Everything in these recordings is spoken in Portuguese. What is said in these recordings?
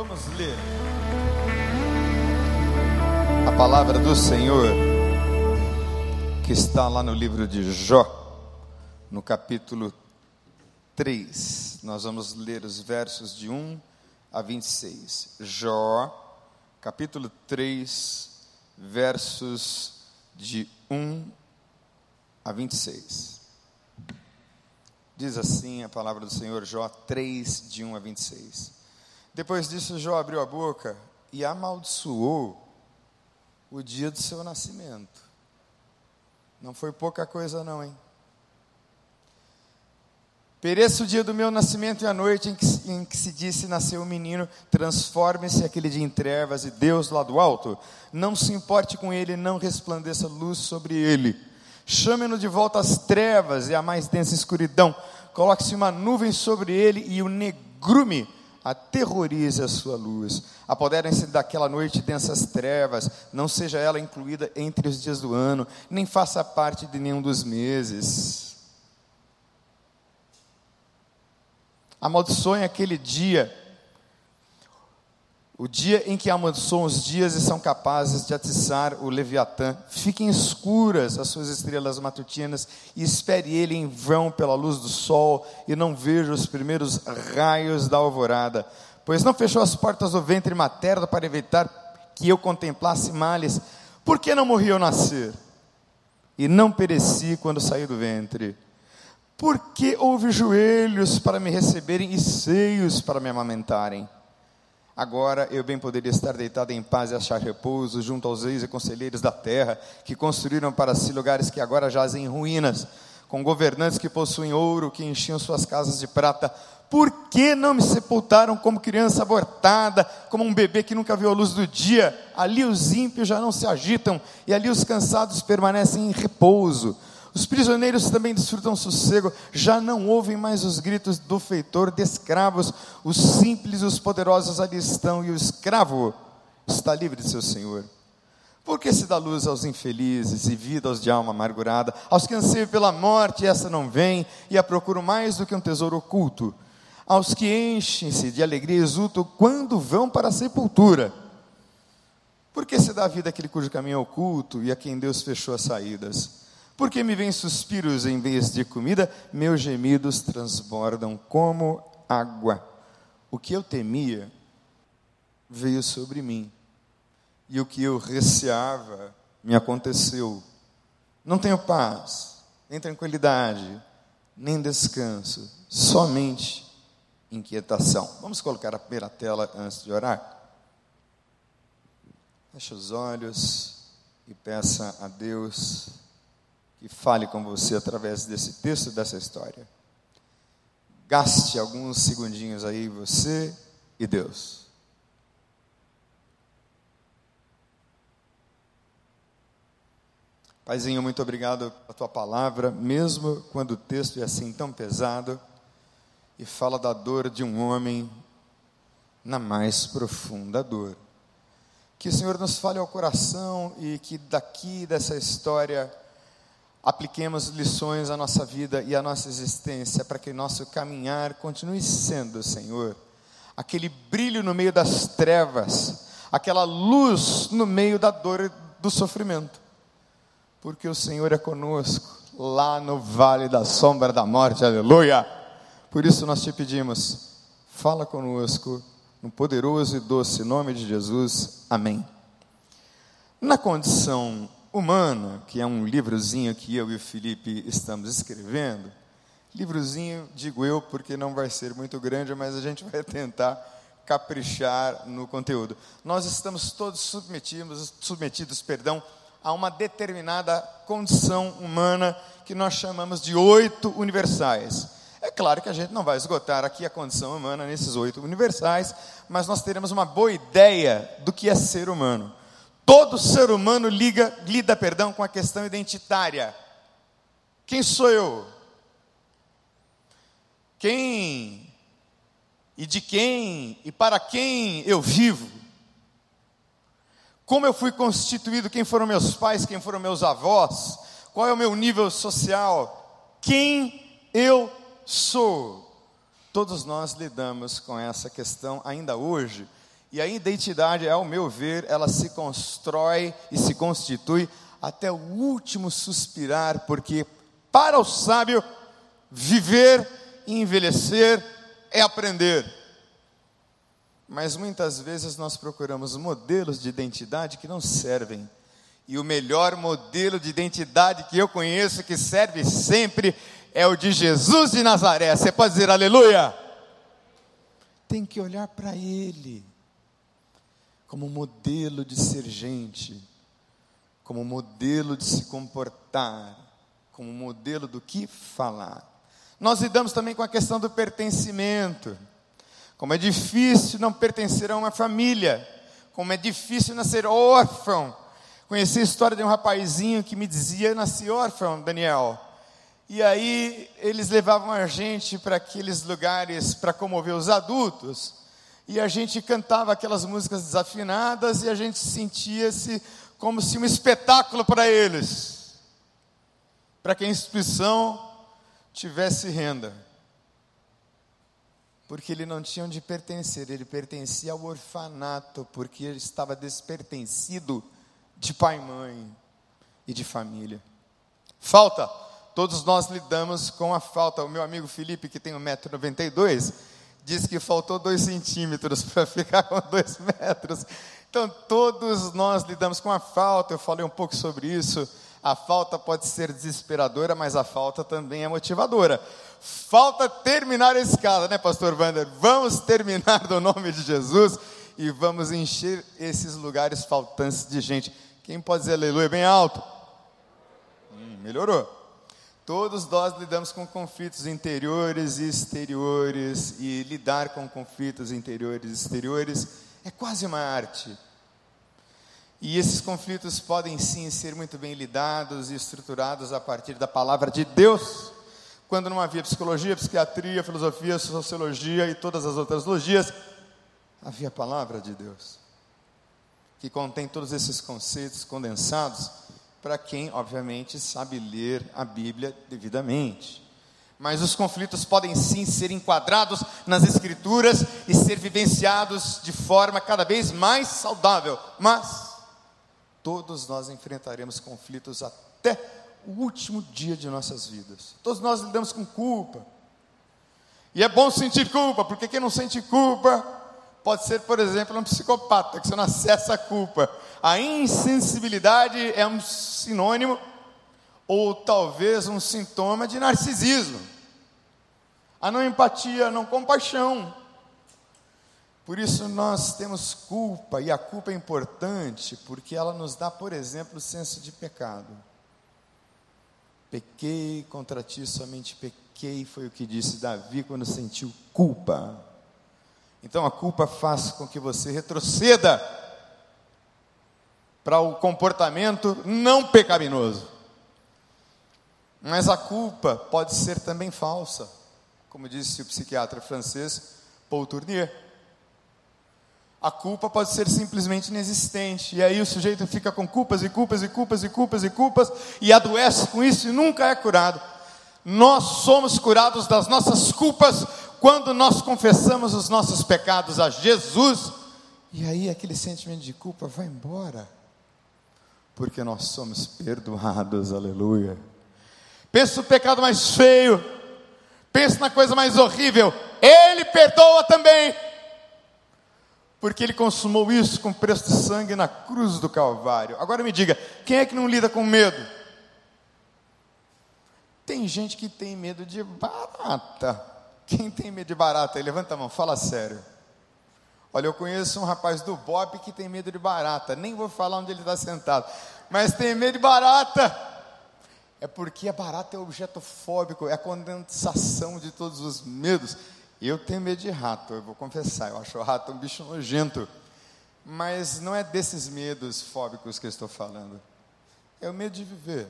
Vamos ler a palavra do Senhor que está lá no livro de Jó, no capítulo 3. Nós vamos ler os versos de 1 a 26. Jó, capítulo 3, versos de 1 a 26. Diz assim a palavra do Senhor, Jó 3, de 1 a 26. Depois disso, Jó abriu a boca e amaldiçoou o dia do seu nascimento. Não foi pouca coisa, não, hein? Pereça o dia do meu nascimento e a noite em que, em que se disse nasceu o um menino, transforme-se aquele dia em trevas e Deus lá do alto, não se importe com ele, não resplandeça luz sobre ele chame-no de volta às trevas e à mais densa escuridão, coloque-se uma nuvem sobre ele e o negrume aterrorize a sua luz. Apoderem-se daquela noite densas trevas, não seja ela incluída entre os dias do ano, nem faça parte de nenhum dos meses. Amaldiçoem aquele dia o dia em que amaldiçoam os dias e são capazes de atiçar o Leviatã. Fiquem escuras as suas estrelas matutinas e espere ele em vão pela luz do sol e não veja os primeiros raios da alvorada. Pois não fechou as portas do ventre materno para evitar que eu contemplasse males. Por que não morri ao nascer? E não pereci quando saí do ventre? Por que houve joelhos para me receberem e seios para me amamentarem? Agora eu bem poderia estar deitado em paz e achar repouso junto aos reis e conselheiros da terra, que construíram para si lugares que agora jazem em ruínas, com governantes que possuem ouro, que enchiam suas casas de prata. Por que não me sepultaram como criança abortada, como um bebê que nunca viu a luz do dia? Ali os ímpios já não se agitam, e ali os cansados permanecem em repouso. Os prisioneiros também desfrutam sossego, já não ouvem mais os gritos do feitor de escravos, os simples e os poderosos ali estão, e o escravo está livre de seu senhor. Porque se dá luz aos infelizes e vida aos de alma amargurada, aos que anseiam pela morte, essa não vem, e a procuram mais do que um tesouro oculto, aos que enchem-se de alegria e exultam quando vão para a sepultura. Porque se dá vida àquele cujo caminho é oculto e a quem Deus fechou as saídas. Porque me vêm suspiros em vez de comida, meus gemidos transbordam como água. O que eu temia veio sobre mim, e o que eu receava me aconteceu. Não tenho paz, nem tranquilidade, nem descanso, somente inquietação. Vamos colocar a primeira tela antes de orar? Feche os olhos e peça a Deus que fale com você através desse texto, dessa história. Gaste alguns segundinhos aí, você e Deus. Paizinho, muito obrigado pela tua palavra, mesmo quando o texto é assim tão pesado e fala da dor de um homem na mais profunda dor. Que o Senhor nos fale ao coração e que daqui dessa história apliquemos lições à nossa vida e à nossa existência para que nosso caminhar continue sendo, Senhor, aquele brilho no meio das trevas, aquela luz no meio da dor e do sofrimento, porque o Senhor é conosco lá no vale da sombra da morte, aleluia. Por isso nós te pedimos, fala conosco no poderoso e doce nome de Jesus, amém. Na condição Humana, que é um livrozinho que eu e o Felipe estamos escrevendo. Livrozinho, digo eu, porque não vai ser muito grande, mas a gente vai tentar caprichar no conteúdo. Nós estamos todos submetidos, submetidos, perdão, a uma determinada condição humana que nós chamamos de oito universais. É claro que a gente não vai esgotar aqui a condição humana nesses oito universais, mas nós teremos uma boa ideia do que é ser humano. Todo ser humano liga, lida perdão, com a questão identitária. Quem sou eu? Quem e de quem e para quem eu vivo? Como eu fui constituído? Quem foram meus pais? Quem foram meus avós? Qual é o meu nível social? Quem eu sou? Todos nós lidamos com essa questão ainda hoje E a identidade, ao meu ver, ela se constrói e se constitui até o último suspirar, porque para o sábio, viver e envelhecer é aprender. Mas muitas vezes nós procuramos modelos de identidade que não servem. E o melhor modelo de identidade que eu conheço, que serve sempre, é o de Jesus de Nazaré. Você pode dizer aleluia? Tem que olhar para Ele como modelo de ser gente, como modelo de se comportar, como modelo do que falar. Nós lidamos também com a questão do pertencimento. Como é difícil não pertencer a uma família, como é difícil nascer órfão. Conheci a história de um rapazinho que me dizia: nasci órfão, Daniel. E aí eles levavam a gente para aqueles lugares para comover os adultos. E a gente cantava aquelas músicas desafinadas e a gente sentia-se como se um espetáculo para eles. Para que a instituição tivesse renda. Porque ele não tinha onde pertencer, ele pertencia ao orfanato, porque ele estava despertencido de pai e mãe e de família. Falta, todos nós lidamos com a falta. O meu amigo Felipe, que tem 1,92m, disse que faltou 2 centímetros para ficar com 2 metros. Então, todos nós lidamos com a falta, eu falei um pouco sobre isso. A falta pode ser desesperadora, mas a falta também é motivadora. Falta terminar a escada, né, Pastor Wander? Vamos terminar no nome de Jesus e vamos encher esses lugares faltantes de gente. Quem pode dizer aleluia bem alto? Hum, melhorou. Todos nós lidamos com conflitos interiores e exteriores, e lidar com conflitos interiores e exteriores é quase uma arte. E esses conflitos podem sim ser muito bem lidados e estruturados a partir da palavra de Deus. Quando não havia psicologia, psiquiatria, filosofia, sociologia e todas as outras logias, havia a palavra de Deus, que contém todos esses conceitos condensados para quem, obviamente, sabe ler a Bíblia devidamente mas os conflitos podem sim ser enquadrados nas Escrituras e ser vivenciados de forma cada vez mais saudável. Mas todos nós enfrentaremos conflitos até o último dia de nossas vidas. Todos nós lidamos com culpa. E é bom sentir culpa, porque quem não sente culpa pode ser, por exemplo, um psicopata, que você não acessa a culpa. A insensibilidade é um sinônimo ou talvez um sintoma de narcisismo. A não empatia, a não compaixão. Por isso nós temos culpa, e a culpa é importante, porque ela nos dá, por exemplo, o senso de pecado. Pequei contra ti, somente pequei, foi o que disse Davi quando sentiu culpa. Então a culpa faz com que você retroceda para o comportamento não pecaminoso. Mas a culpa pode ser também falsa, como disse o psiquiatra francês Paul Tournier. A culpa pode ser simplesmente inexistente, e aí o sujeito fica com culpas e culpas e culpas e culpas e culpas, e adoece com isso e nunca é curado. Nós somos curados das nossas culpas quando nós confessamos os nossos pecados a Jesus, e aí aquele sentimento de culpa vai embora, porque nós somos perdoados, aleluia. Pensa no pecado mais feio. Pensa na coisa mais horrível. Ele perdoa também. Porque ele consumou isso com preço de sangue na cruz do Calvário. Agora me diga, quem é que não lida com medo? Tem gente que tem medo de barata. Quem tem medo de barata? Levanta a mão, fala sério. Olha, eu conheço um rapaz do Bob que tem medo de barata. Nem vou falar onde ele está sentado. Mas tem medo de barata é porque a barata é objeto fóbico, é a condensação de todos os medos. Eu tenho medo de rato, eu vou confessar, eu acho o rato um bicho nojento. Mas não é desses medos fóbicos que eu estou falando. É o medo de viver.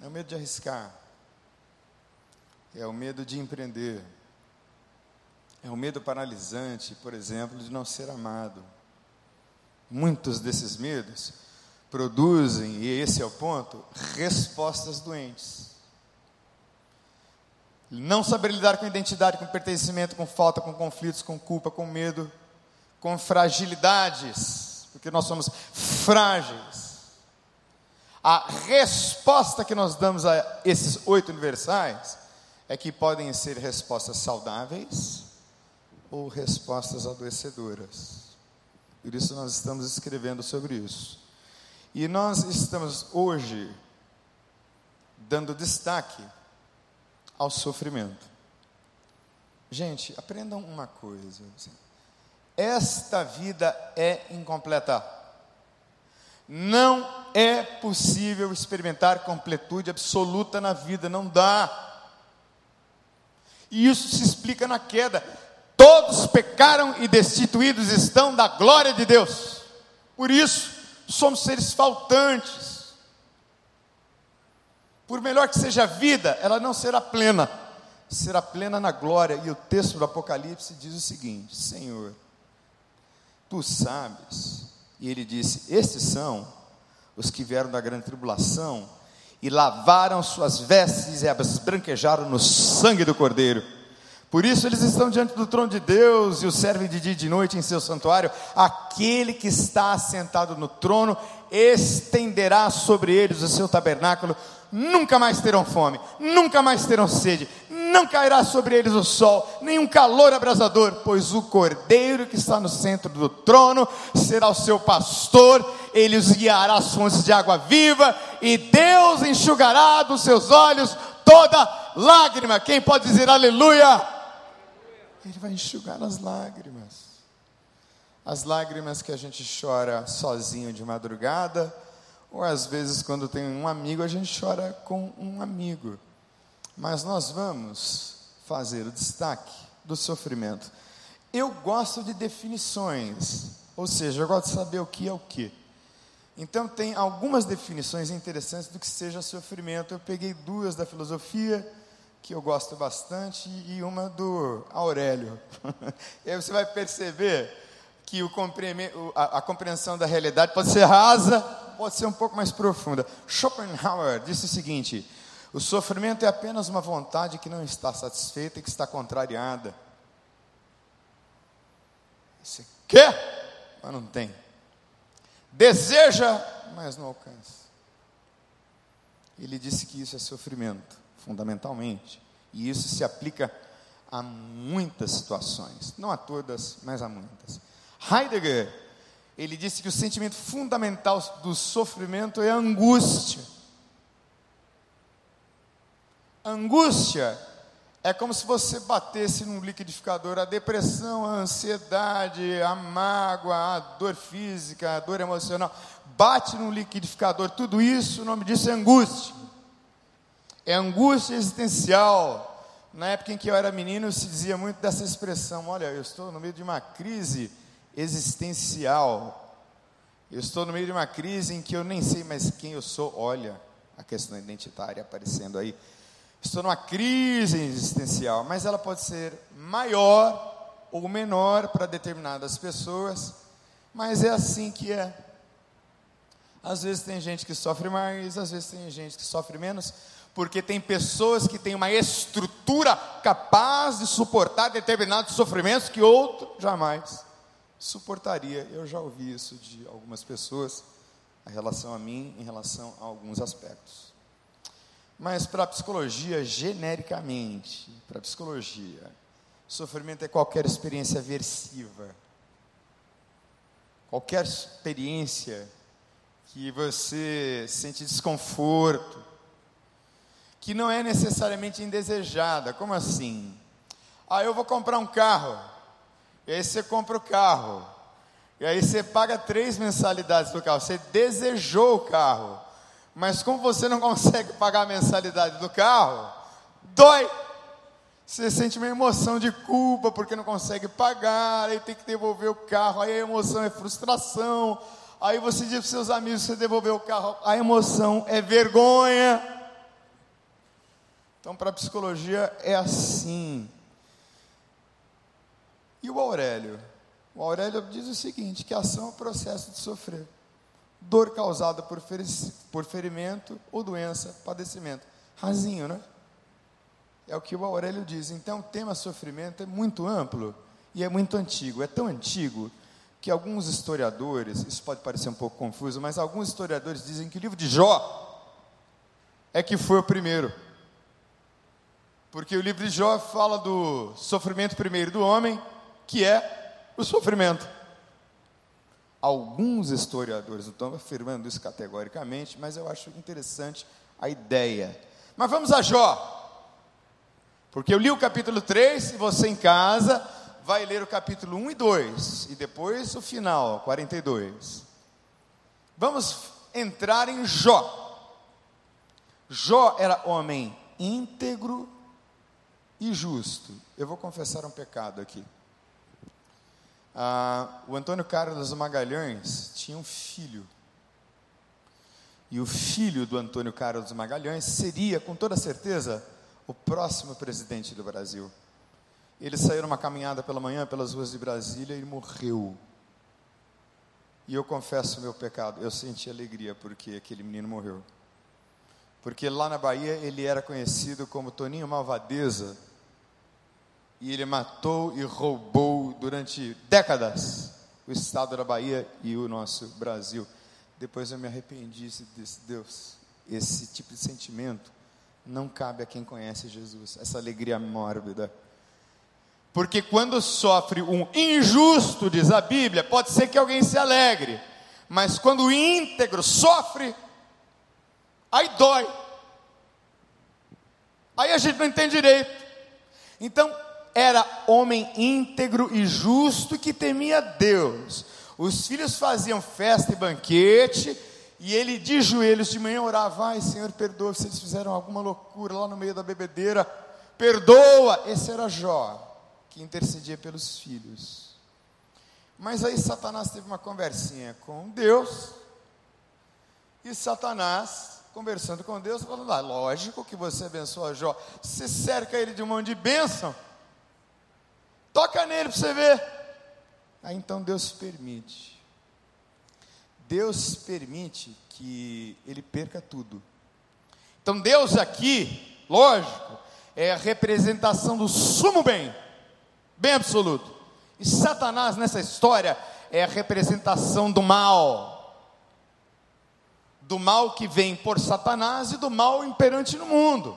É o medo de arriscar. É o medo de empreender. É o medo paralisante, por exemplo, de não ser amado. Muitos desses medos produzem, e esse é o ponto, respostas doentes. Não saber lidar com identidade, com pertencimento, com falta, com conflitos, com culpa, com medo, com fragilidades, porque nós somos frágeis. A resposta que nós damos a esses oito universais é que podem ser respostas saudáveis ou respostas adoecedoras. Por isso nós estamos escrevendo sobre isso. E nós estamos hoje dando destaque ao sofrimento. Gente, aprendam uma coisa. Assim, esta vida é incompleta. Não é possível experimentar completude absoluta na vida, não dá. E isso se explica na queda. Todos pecaram e destituídos estão da glória de Deus. Por isso, somos seres faltantes. Por melhor que seja a vida, ela não será plena. Será plena na glória. E o texto do Apocalipse diz o seguinte: Senhor, tu sabes. E ele disse: Estes são os que vieram da grande tribulação e lavaram suas vestes e as branquejaram no sangue do Cordeiro. Por isso eles estão diante do trono de Deus e o servem de dia e de noite em seu santuário. Aquele que está assentado no trono estenderá sobre eles o seu tabernáculo. Nunca mais terão fome, nunca mais terão sede, não cairá sobre eles o sol, nenhum calor abrasador, pois o cordeiro que está no centro do trono será o seu pastor, ele os guiará às fontes de água viva, e Deus enxugará dos seus olhos toda lágrima. Quem pode dizer aleluia? Ele vai enxugar as lágrimas. As lágrimas que a gente chora sozinho de madrugada, ou às vezes quando tem um amigo, a gente chora com um amigo. Mas nós vamos fazer o destaque do sofrimento. Eu gosto de definições, ou seja, eu gosto de saber o que é o que. Então, tem algumas definições interessantes do que seja sofrimento. Eu peguei duas da filosofia que eu gosto bastante, e uma do Aurélio. e aí você vai perceber que o a, a compreensão da realidade pode ser rasa, pode ser um pouco mais profunda. Schopenhauer disse o seguinte: o sofrimento é apenas uma vontade que não está satisfeita e que está contrariada. Você quer, mas não tem. Deseja, mas não alcança. Ele disse que isso é sofrimento fundamentalmente. E isso se aplica a muitas situações, não a todas, mas a muitas. Heidegger, ele disse que o sentimento fundamental do sofrimento é a angústia. Angústia é como se você batesse num liquidificador a depressão, a ansiedade, a mágoa, a dor física, a dor emocional. Bate num liquidificador, tudo isso, o nome disso é angústia é angústia existencial. Na época em que eu era menino, se dizia muito dessa expressão: olha, eu estou no meio de uma crise existencial. Eu estou no meio de uma crise em que eu nem sei mais quem eu sou. Olha, a questão identitária aparecendo aí. Estou numa crise existencial, mas ela pode ser maior ou menor para determinadas pessoas, mas é assim que é. Às vezes tem gente que sofre mais, às vezes tem gente que sofre menos, porque tem pessoas que têm uma estrutura capaz de suportar determinados sofrimentos que outro jamais suportaria. Eu já ouvi isso de algumas pessoas em relação a mim, em relação a alguns aspectos. Mas para a psicologia, genericamente, para a psicologia, sofrimento é qualquer experiência aversiva. Qualquer experiência que você sente desconforto, que não é necessariamente indesejada. Como assim? Ah, eu vou comprar um carro. E aí você compra o carro. E aí você paga três mensalidades do carro. Você desejou o carro. Mas como você não consegue pagar a mensalidade do carro, dói. Você sente uma emoção de culpa porque não consegue pagar, aí tem que devolver o carro, aí a emoção é frustração. Aí você diz para seus amigos que você devolveu o carro, a emoção é vergonha. Então, para a psicologia é assim. E o Aurélio? O Aurélio diz o seguinte: que ação é o processo de sofrer. Dor causada por, por ferimento ou doença, padecimento. Rasinho, né? É o que o Aurélio diz. Então, o tema sofrimento é muito amplo e é muito antigo. É tão antigo que alguns historiadores, isso pode parecer um pouco confuso, mas alguns historiadores dizem que o livro de Jó é que foi o primeiro. Porque o livro de Jó fala do sofrimento primeiro do homem, que é o sofrimento. Alguns historiadores não estão afirmando isso categoricamente, mas eu acho interessante a ideia. Mas vamos a Jó. Porque eu li o capítulo 3, e você em casa vai ler o capítulo 1 e 2, e depois o final, 42. Vamos entrar em Jó. Jó era homem íntegro e justo. Eu vou confessar um pecado aqui. Ah, o Antônio Carlos Magalhães tinha um filho. E o filho do Antônio Carlos Magalhães seria, com toda certeza, o próximo presidente do Brasil. Ele saiu numa caminhada pela manhã pelas ruas de Brasília e morreu. E eu confesso o meu pecado, eu senti alegria porque aquele menino morreu. Porque lá na Bahia ele era conhecido como Toninho Malvadeza, e ele matou e roubou durante décadas o estado da Bahia e o nosso Brasil. Depois eu me arrependi e disse: Deus, esse tipo de sentimento não cabe a quem conhece Jesus, essa alegria mórbida. Porque quando sofre um injusto, diz a Bíblia, pode ser que alguém se alegre, mas quando o íntegro sofre, aí dói. Aí a gente não entende direito. Então, era homem íntegro e justo que temia Deus. Os filhos faziam festa e banquete, e ele de joelhos de manhã orava: Ai, Senhor, perdoa se eles fizeram alguma loucura lá no meio da bebedeira. Perdoa. Esse era Jó, que intercedia pelos filhos. Mas aí Satanás teve uma conversinha com Deus, e Satanás, conversando com Deus, falou: ah, lógico que você abençoa Jó, você cerca ele de um monte de bênção. Toca nele para você ver. Aí então Deus permite. Deus permite que ele perca tudo. Então Deus aqui, lógico, é a representação do sumo bem, bem absoluto. E Satanás nessa história é a representação do mal. Do mal que vem por Satanás e do mal imperante no mundo.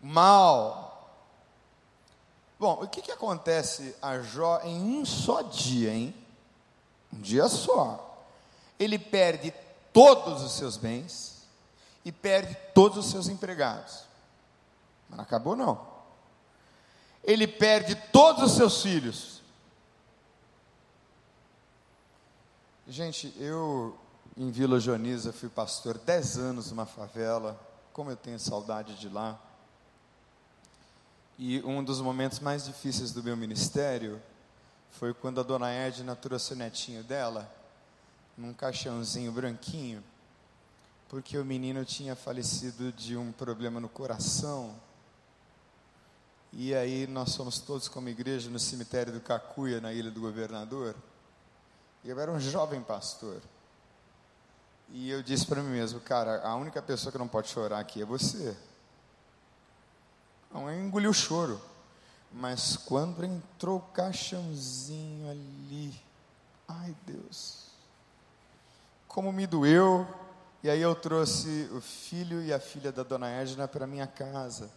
Mal, Bom, o que, que acontece a Jó em um só dia, hein? Um dia só. Ele perde todos os seus bens e perde todos os seus empregados. Mas não acabou não. Ele perde todos os seus filhos. Gente, eu em Vila Joaniza fui pastor dez anos numa favela. Como eu tenho saudade de lá. E um dos momentos mais difíceis do meu ministério foi quando a dona Edna trouxe o netinho dela num caixãozinho branquinho, porque o menino tinha falecido de um problema no coração. E aí nós fomos todos como igreja no cemitério do Cacuia, na Ilha do Governador. E eu era um jovem pastor. E eu disse para mim mesmo, cara, a única pessoa que não pode chorar aqui é você. Não, eu engoli o choro. Mas quando entrou o caixãozinho ali, ai Deus, como me doeu. E aí eu trouxe o filho e a filha da dona Edna para minha casa.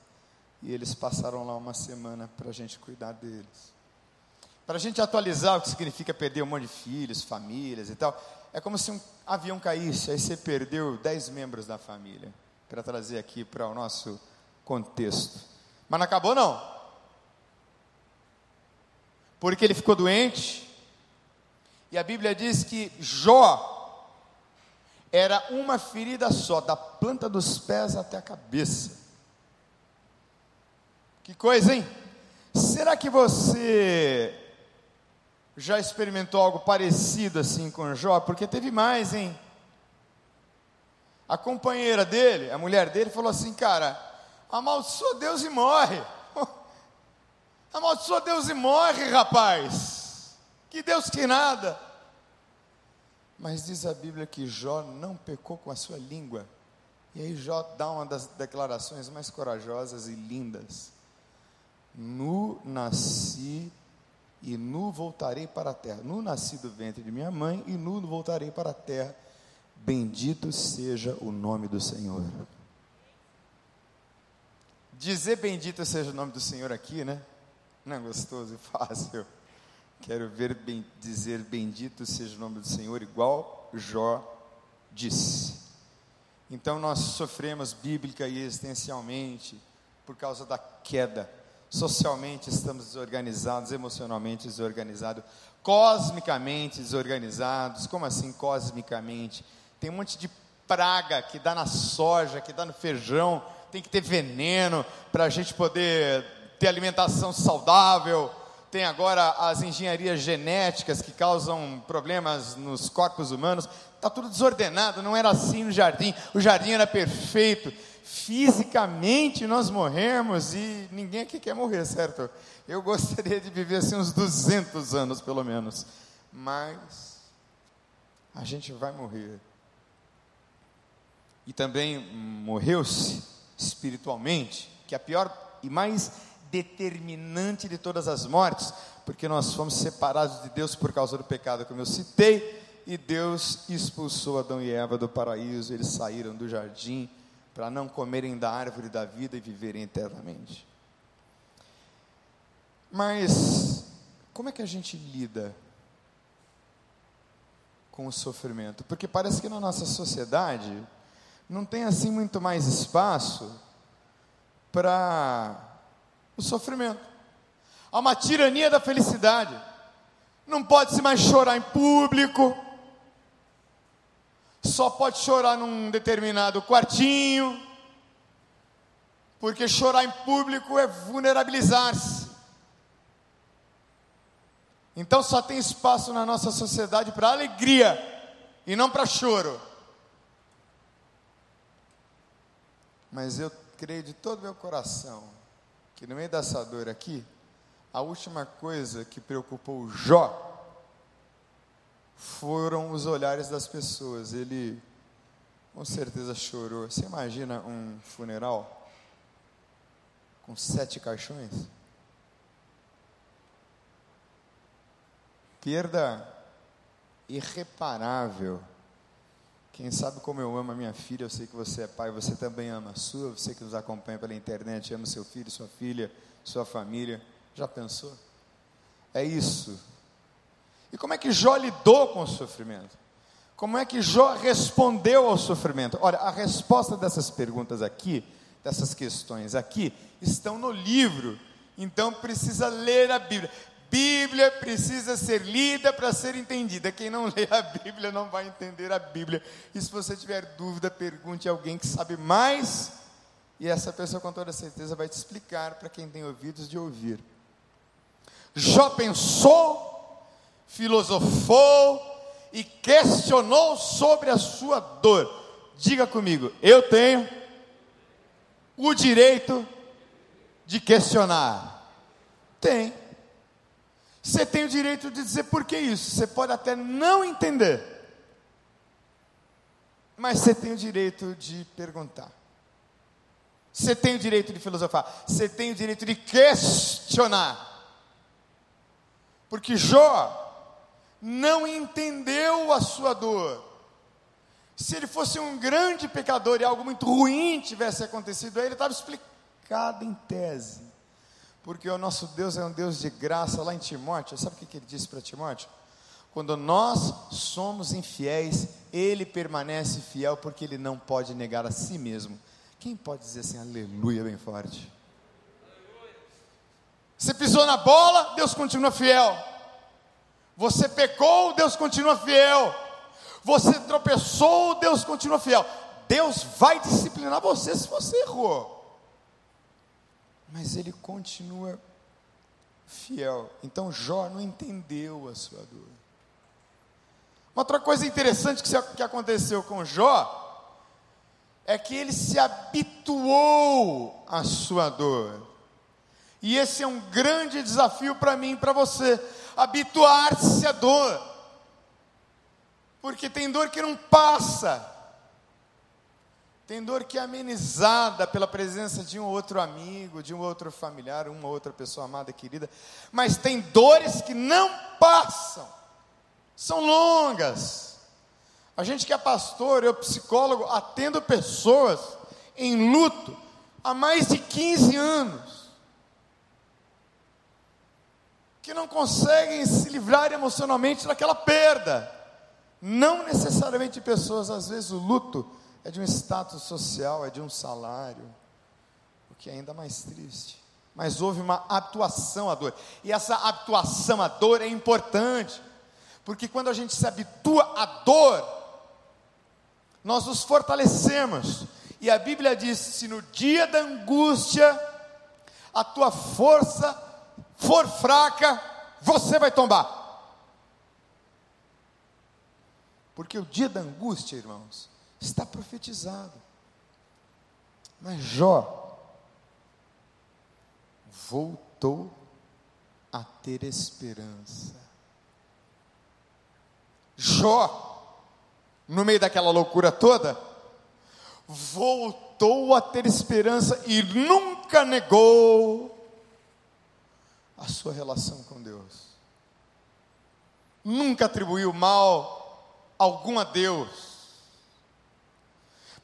E eles passaram lá uma semana para a gente cuidar deles. Para a gente atualizar o que significa perder um monte de filhos, famílias e tal. É como se um avião caísse, aí você perdeu dez membros da família. Para trazer aqui para o nosso contexto. Mas não acabou não. Porque ele ficou doente. E a Bíblia diz que Jó era uma ferida só, da planta dos pés até a cabeça. Que coisa, hein? Será que você já experimentou algo parecido assim com Jó? Porque teve mais, hein? A companheira dele, a mulher dele, falou assim: Cara, Amaldiçoa Deus e morre. Amaldiçoa Deus e morre, rapaz. Que Deus que nada. Mas diz a Bíblia que Jó não pecou com a sua língua. E aí Jó dá uma das declarações mais corajosas e lindas. Nu nasci e nu voltarei para a terra. Nu nasci do ventre de minha mãe e nu voltarei para a terra. Bendito seja o nome do Senhor. Dizer bendito seja o nome do Senhor aqui, né? Não é gostoso e fácil. Quero ver bem, dizer bendito seja o nome do Senhor, igual Jó disse. Então nós sofremos bíblica e existencialmente por causa da queda. Socialmente estamos desorganizados, emocionalmente desorganizados, cosmicamente desorganizados. Como assim cosmicamente? Tem um monte de praga que dá na soja, que dá no feijão, tem que ter veneno para a gente poder ter alimentação saudável. Tem agora as engenharias genéticas que causam problemas nos corpos humanos. Está tudo desordenado, não era assim no jardim. O jardim era perfeito fisicamente nós morremos e ninguém aqui quer morrer, certo? Eu gostaria de viver assim uns 200 anos pelo menos, mas a gente vai morrer. E também morreu-se espiritualmente, que é a pior e mais determinante de todas as mortes, porque nós fomos separados de Deus por causa do pecado, como eu citei, e Deus expulsou Adão e Eva do paraíso, eles saíram do jardim para não comerem da árvore da vida e viverem eternamente. Mas como é que a gente lida com o sofrimento? Porque parece que na nossa sociedade não tem assim muito mais espaço para o sofrimento. Há uma tirania da felicidade. Não pode se mais chorar em público só pode chorar num determinado quartinho, porque chorar em público é vulnerabilizar-se. Então só tem espaço na nossa sociedade para alegria e não para choro. Mas eu creio de todo meu coração que no meio dessa dor aqui, a última coisa que preocupou Jó foram os olhares das pessoas. Ele com certeza chorou. Você imagina um funeral com sete caixões? Perda irreparável. Quem sabe como eu amo a minha filha, eu sei que você é pai, você também ama a sua, você que nos acompanha pela internet, ama seu filho, sua filha, sua família. Já pensou? É isso e como é que Jó lidou com o sofrimento? Como é que Jó respondeu ao sofrimento? Olha, a resposta dessas perguntas aqui, dessas questões aqui, estão no livro. Então precisa ler a Bíblia. Bíblia precisa ser lida para ser entendida. Quem não lê a Bíblia não vai entender a Bíblia. E se você tiver dúvida, pergunte a alguém que sabe mais. E essa pessoa, com toda certeza, vai te explicar para quem tem ouvidos de ouvir. Jó pensou filosofou e questionou sobre a sua dor. Diga comigo, eu tenho o direito de questionar. Tem. Você tem o direito de dizer por que isso. Você pode até não entender. Mas você tem o direito de perguntar. Você tem o direito de filosofar. Você tem o direito de questionar. Porque Jó não entendeu a sua dor. Se ele fosse um grande pecador e algo muito ruim tivesse acontecido a ele, estava explicado em tese. Porque o nosso Deus é um Deus de graça. Lá em Timóteo, sabe o que ele disse para Timóteo? Quando nós somos infiéis, ele permanece fiel porque ele não pode negar a si mesmo. Quem pode dizer assim, aleluia, bem forte? Você pisou na bola, Deus continua fiel. Você pecou, Deus continua fiel. Você tropeçou, Deus continua fiel. Deus vai disciplinar você se você errou. Mas ele continua fiel. Então Jó não entendeu a sua dor. Uma outra coisa interessante que aconteceu com Jó é que ele se habituou à sua dor. E esse é um grande desafio para mim e para você habituar-se à dor. Porque tem dor que não passa. Tem dor que é amenizada pela presença de um outro amigo, de um outro familiar, uma outra pessoa amada, querida. Mas tem dores que não passam, são longas. A gente que é pastor, eu psicólogo, atendo pessoas em luto há mais de 15 anos. Que não conseguem se livrar emocionalmente daquela perda. Não necessariamente pessoas, às vezes o luto é de um status social, é de um salário, o que é ainda mais triste. Mas houve uma atuação à dor, e essa atuação à dor é importante, porque quando a gente se habitua à dor, nós nos fortalecemos, e a Bíblia diz: se no dia da angústia a tua força for fraca, você vai tombar. Porque o dia da angústia, irmãos, Está profetizado. Mas Jó voltou a ter esperança. Jó, no meio daquela loucura toda, voltou a ter esperança e nunca negou a sua relação com Deus. Nunca atribuiu mal algum a Deus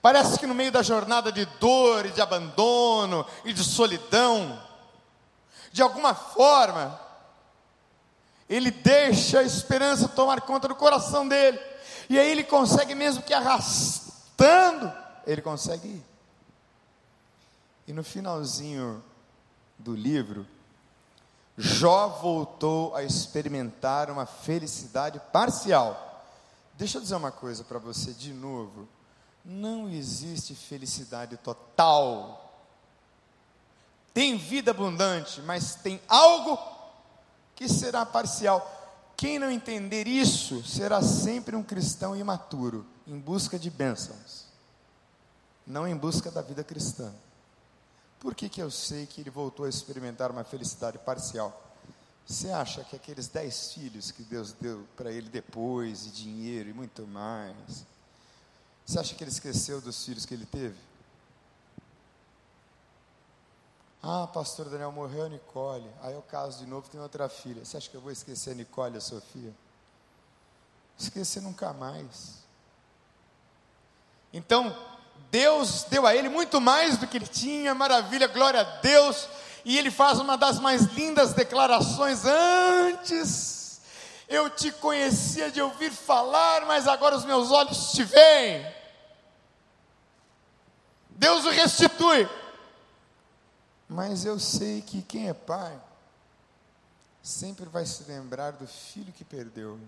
Parece que no meio da jornada de dor e de abandono e de solidão, de alguma forma, ele deixa a esperança tomar conta do coração dele, e aí ele consegue, mesmo que arrastando, ele consegue ir. E no finalzinho do livro, Jó voltou a experimentar uma felicidade parcial. Deixa eu dizer uma coisa para você de novo. Não existe felicidade total. Tem vida abundante, mas tem algo que será parcial. Quem não entender isso será sempre um cristão imaturo, em busca de bênçãos, não em busca da vida cristã. Por que, que eu sei que ele voltou a experimentar uma felicidade parcial? Você acha que aqueles dez filhos que Deus deu para ele depois, e dinheiro e muito mais, você acha que ele esqueceu dos filhos que ele teve? Ah, pastor Daniel, morreu a Nicole. Aí eu caso de novo, tem outra filha. Você acha que eu vou esquecer a Nicole e a Sofia? Esquecer nunca mais. Então, Deus deu a ele muito mais do que ele tinha, maravilha, glória a Deus. E ele faz uma das mais lindas declarações antes eu te conhecia de ouvir falar, mas agora os meus olhos te veem. Deus o restitui. Mas eu sei que quem é pai sempre vai se lembrar do filho que perdeu.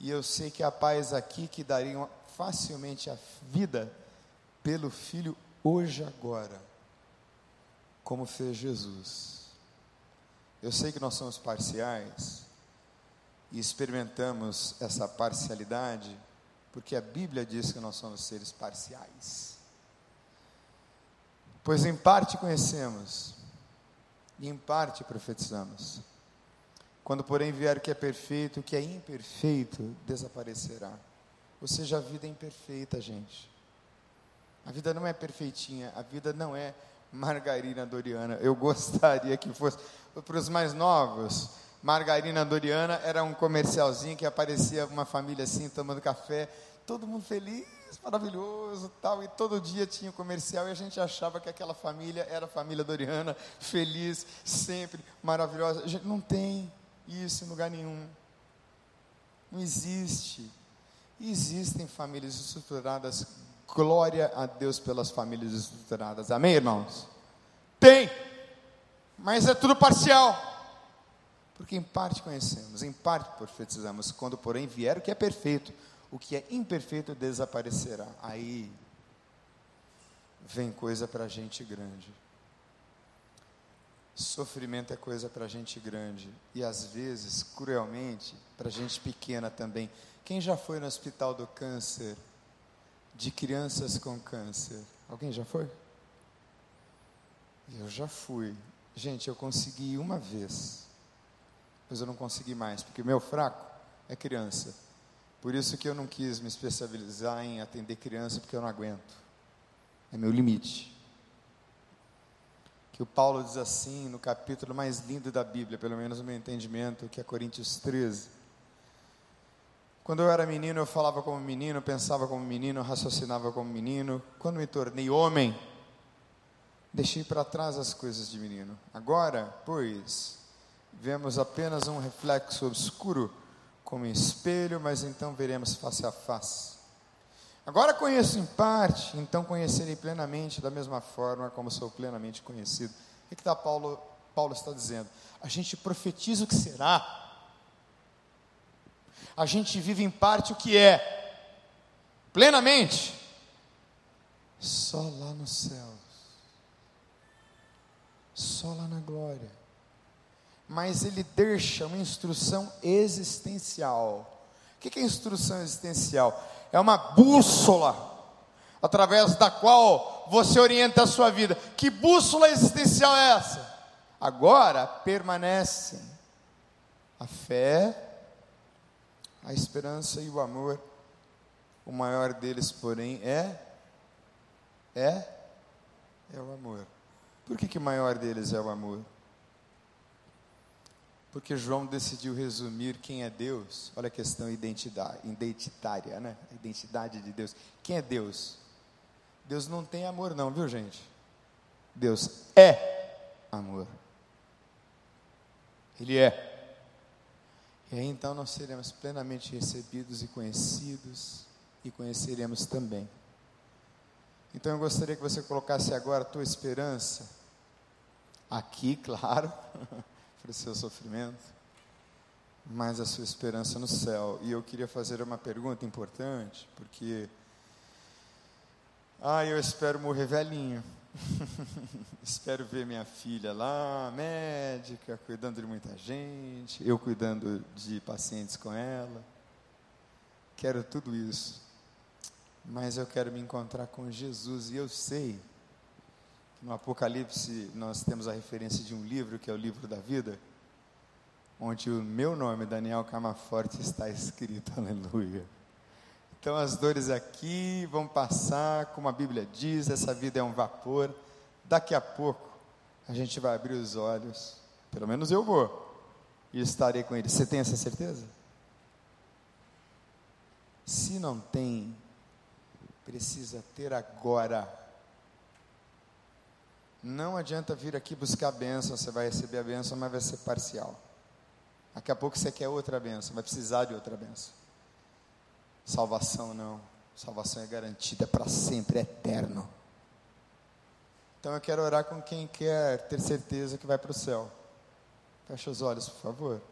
E eu sei que há pais aqui que dariam facilmente a vida pelo filho hoje agora, como fez Jesus. Eu sei que nós somos parciais, e experimentamos essa parcialidade, porque a Bíblia diz que nós somos seres parciais. Pois em parte conhecemos, e em parte profetizamos. Quando, porém, vier o que é perfeito, o que é imperfeito desaparecerá. Ou seja, a vida é imperfeita, gente. A vida não é perfeitinha, a vida não é margarina doriana. Eu gostaria que fosse. Para os mais novos, Margarina Doriana era um comercialzinho que aparecia uma família assim, tomando café, todo mundo feliz, maravilhoso, tal, e todo dia tinha um comercial e a gente achava que aquela família era a família Doriana, feliz, sempre maravilhosa. A gente não tem isso em lugar nenhum. Não existe. Existem famílias estruturadas. Glória a Deus pelas famílias estruturadas. Amém, irmãos? Tem. Mas é tudo parcial. Porque em parte conhecemos, em parte profetizamos, quando porém vier o que é perfeito, o que é imperfeito desaparecerá. Aí vem coisa para gente grande. Sofrimento é coisa para gente grande e às vezes, cruelmente, para gente pequena também. Quem já foi no hospital do câncer de crianças com câncer? Alguém já foi? Eu já fui. Gente, eu consegui uma vez mas eu não consegui mais, porque o meu fraco é criança. Por isso que eu não quis me especializar em atender criança, porque eu não aguento. é meu limite. Que o Paulo diz assim no capítulo mais lindo da Bíblia, pelo menos no meu entendimento, que é Coríntios 13. Quando eu era menino, eu falava como menino, pensava como menino, raciocinava como menino. Quando me tornei homem, deixei para trás as coisas de menino. Agora, pois, vemos apenas um reflexo obscuro como espelho, mas então veremos face a face. Agora conheço em parte, então conhecerei plenamente da mesma forma como sou plenamente conhecido. O que, está Paulo, Paulo está dizendo? A gente profetiza o que será. A gente vive em parte o que é. Plenamente. Só lá nos céus. Só lá na glória. Mas ele deixa uma instrução existencial. O que é instrução existencial? é uma bússola através da qual você orienta a sua vida. Que bússola existencial é essa? Agora permanecem a fé, a esperança e o amor. O maior deles, porém, é é é o amor. Por que que o maior deles é o amor? Porque João decidiu resumir quem é Deus. Olha a questão identitária, né? A identidade de Deus. Quem é Deus? Deus não tem amor, não, viu, gente? Deus é amor. Ele é. E aí então nós seremos plenamente recebidos e conhecidos, e conheceremos também. Então eu gostaria que você colocasse agora a tua esperança, aqui, claro. Para o seu sofrimento, mas a sua esperança no céu. E eu queria fazer uma pergunta importante, porque. Ah, eu espero morrer velhinho. espero ver minha filha lá, médica, cuidando de muita gente, eu cuidando de pacientes com ela. Quero tudo isso. Mas eu quero me encontrar com Jesus e eu sei no Apocalipse, nós temos a referência de um livro, que é o livro da vida, onde o meu nome, Daniel Camaforte, está escrito. Aleluia. Então, as dores aqui vão passar, como a Bíblia diz, essa vida é um vapor. Daqui a pouco, a gente vai abrir os olhos, pelo menos eu vou, e estarei com ele. Você tem essa certeza? Se não tem, precisa ter agora não adianta vir aqui buscar a bênção, você vai receber a bênção, mas vai ser parcial. Daqui a pouco você quer outra bênção, vai precisar de outra bênção. Salvação não. Salvação é garantida para sempre, é eterno. Então eu quero orar com quem quer ter certeza que vai para o céu. Feche os olhos, por favor.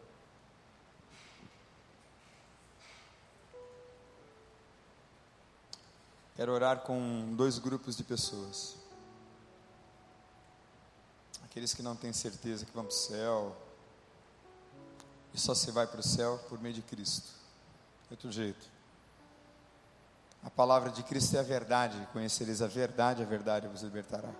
Quero orar com dois grupos de pessoas aqueles que não têm certeza que vão para o céu, e só se vai para o céu por meio de Cristo. Outro jeito. A palavra de Cristo é a verdade, conhecereis a verdade, a verdade vos libertará.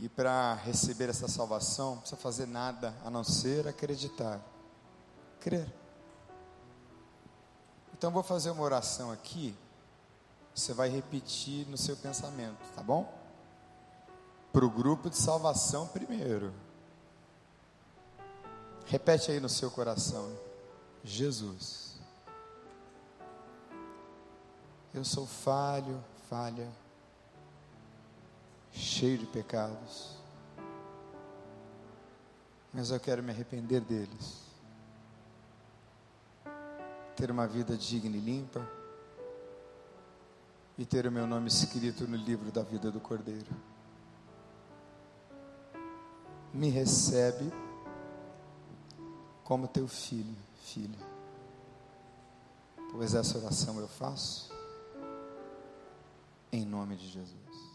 E para receber essa salvação, não precisa fazer nada a não ser acreditar, crer. Então vou fazer uma oração aqui você vai repetir no seu pensamento, tá bom? Para o grupo de salvação primeiro. Repete aí no seu coração: Jesus. Eu sou falho, falha, cheio de pecados, mas eu quero me arrepender deles, ter uma vida digna e limpa e ter o meu nome escrito no livro da vida do Cordeiro. Me recebe como teu filho, filha. Pois essa oração eu faço em nome de Jesus.